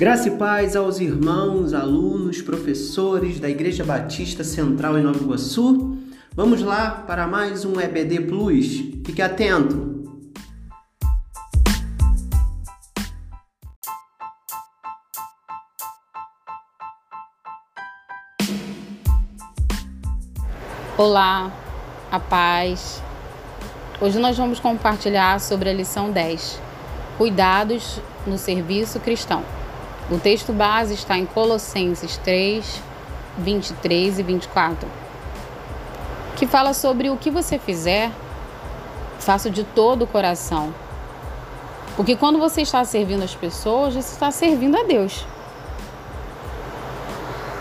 Graça e paz aos irmãos, alunos, professores da Igreja Batista Central em Nova Iguaçu. Vamos lá para mais um EBD Plus. Fique atento. Olá, a paz. Hoje nós vamos compartilhar sobre a lição 10: Cuidados no serviço cristão. O texto base está em Colossenses 3, 23 e 24, que fala sobre o que você fizer, faça de todo o coração. Porque quando você está servindo as pessoas, você está servindo a Deus.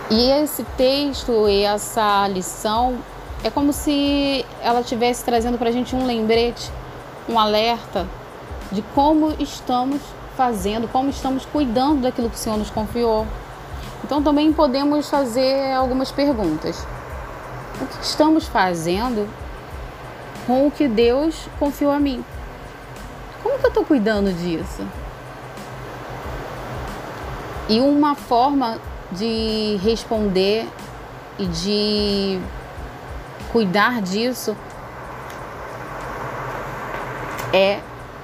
E esse texto e essa lição é como se ela estivesse trazendo para a gente um lembrete, um alerta de como estamos fazendo, como estamos cuidando daquilo que o Senhor nos confiou. Então também podemos fazer algumas perguntas. O que estamos fazendo com o que Deus confiou a mim? Como que eu estou cuidando disso? E uma forma de responder e de cuidar disso é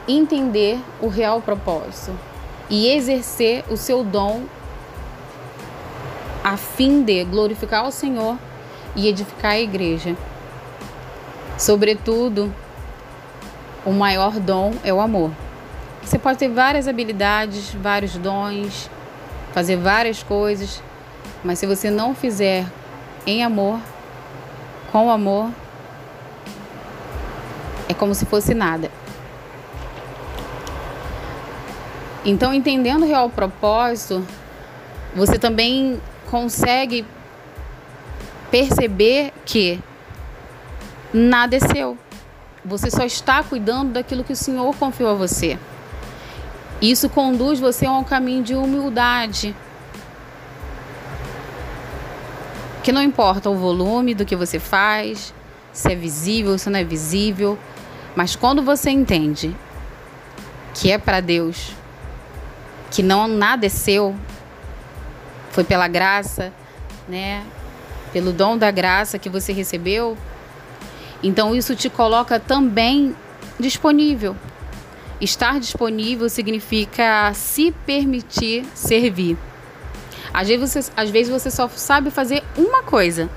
entender o real propósito e exercer o seu dom a fim de glorificar o Senhor e edificar a igreja. Sobretudo, o maior dom é o amor. Você pode ter várias habilidades, vários dons, fazer várias coisas, mas se você não fizer em amor, com amor, é como se fosse nada. Então, entendendo o real propósito, você também consegue perceber que nada é seu. Você só está cuidando daquilo que o Senhor confiou a você. Isso conduz você a um caminho de humildade. Que não importa o volume do que você faz, se é visível, se não é visível, mas quando você entende que é para Deus, que não nada é seu, foi pela graça, né? Pelo dom da graça que você recebeu. Então isso te coloca também disponível. Estar disponível significa se permitir servir. Às vezes, você, às vezes você só sabe fazer uma coisa.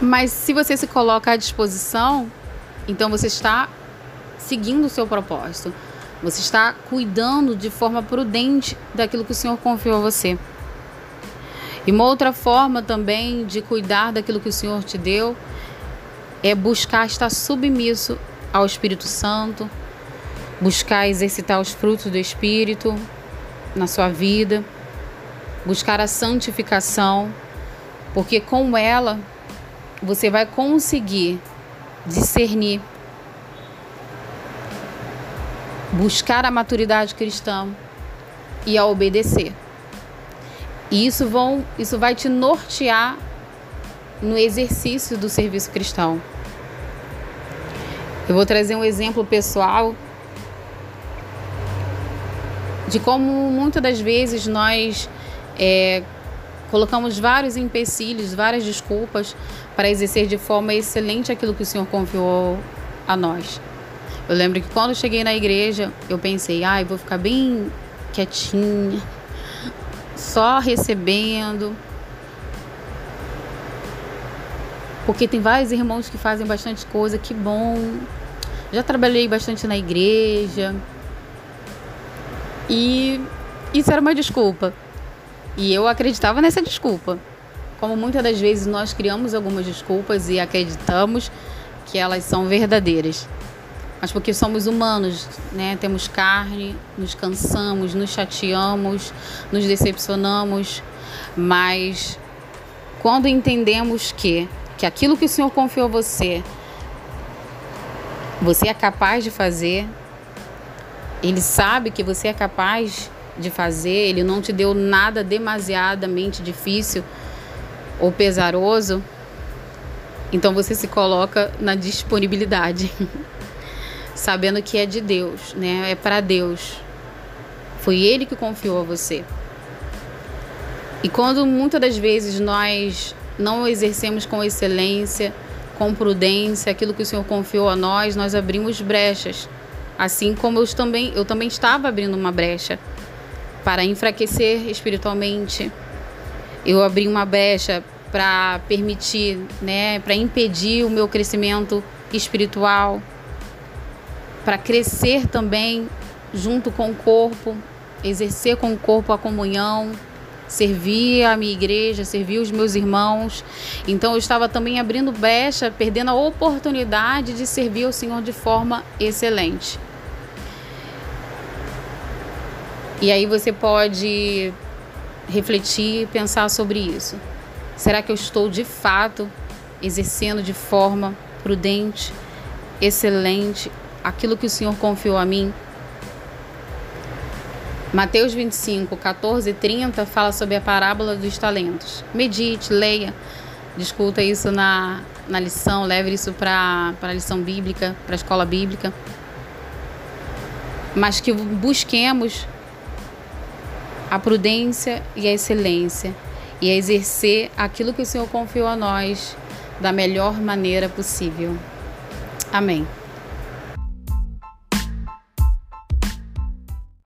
Mas se você se coloca à disposição, então você está seguindo o seu propósito. Você está cuidando de forma prudente daquilo que o Senhor confiou a você. E uma outra forma também de cuidar daquilo que o Senhor te deu é buscar estar submisso ao Espírito Santo, buscar exercitar os frutos do Espírito na sua vida, buscar a santificação, porque com ela você vai conseguir discernir buscar a maturidade cristã e a obedecer. E isso, vão, isso vai te nortear no exercício do serviço cristão. Eu vou trazer um exemplo pessoal de como muitas das vezes nós é, colocamos vários empecilhos, várias desculpas para exercer de forma excelente aquilo que o Senhor confiou a nós. Eu lembro que quando eu cheguei na igreja, eu pensei, ai, ah, vou ficar bem quietinha, só recebendo. Porque tem vários irmãos que fazem bastante coisa, que bom. Já trabalhei bastante na igreja. E isso era uma desculpa. E eu acreditava nessa desculpa. Como muitas das vezes nós criamos algumas desculpas e acreditamos que elas são verdadeiras mas porque somos humanos, né? Temos carne, nos cansamos, nos chateamos, nos decepcionamos, mas quando entendemos que que aquilo que o Senhor confiou a você, você é capaz de fazer, ele sabe que você é capaz de fazer, ele não te deu nada demasiadamente difícil ou pesaroso, então você se coloca na disponibilidade. sabendo que é de Deus, né? É para Deus. Foi Ele que confiou a você. E quando muitas das vezes nós não exercemos com excelência, com prudência aquilo que o Senhor confiou a nós, nós abrimos brechas. Assim como eu também, eu também estava abrindo uma brecha para enfraquecer espiritualmente. Eu abri uma brecha para permitir, né, para impedir o meu crescimento espiritual, para crescer também junto com o corpo, exercer com o corpo a comunhão, servir a minha igreja, servir os meus irmãos. Então eu estava também abrindo brecha, perdendo a oportunidade de servir ao Senhor de forma excelente. E aí você pode refletir, pensar sobre isso. Será que eu estou de fato exercendo de forma prudente, excelente aquilo que o Senhor confiou a mim? Mateus 25, 14 e 30 fala sobre a parábola dos talentos. Medite, leia, discuta isso na, na lição, leve isso para a lição bíblica, para a escola bíblica. Mas que busquemos a prudência e a excelência e a exercer aquilo que o Senhor confiou a nós da melhor maneira possível. Amém.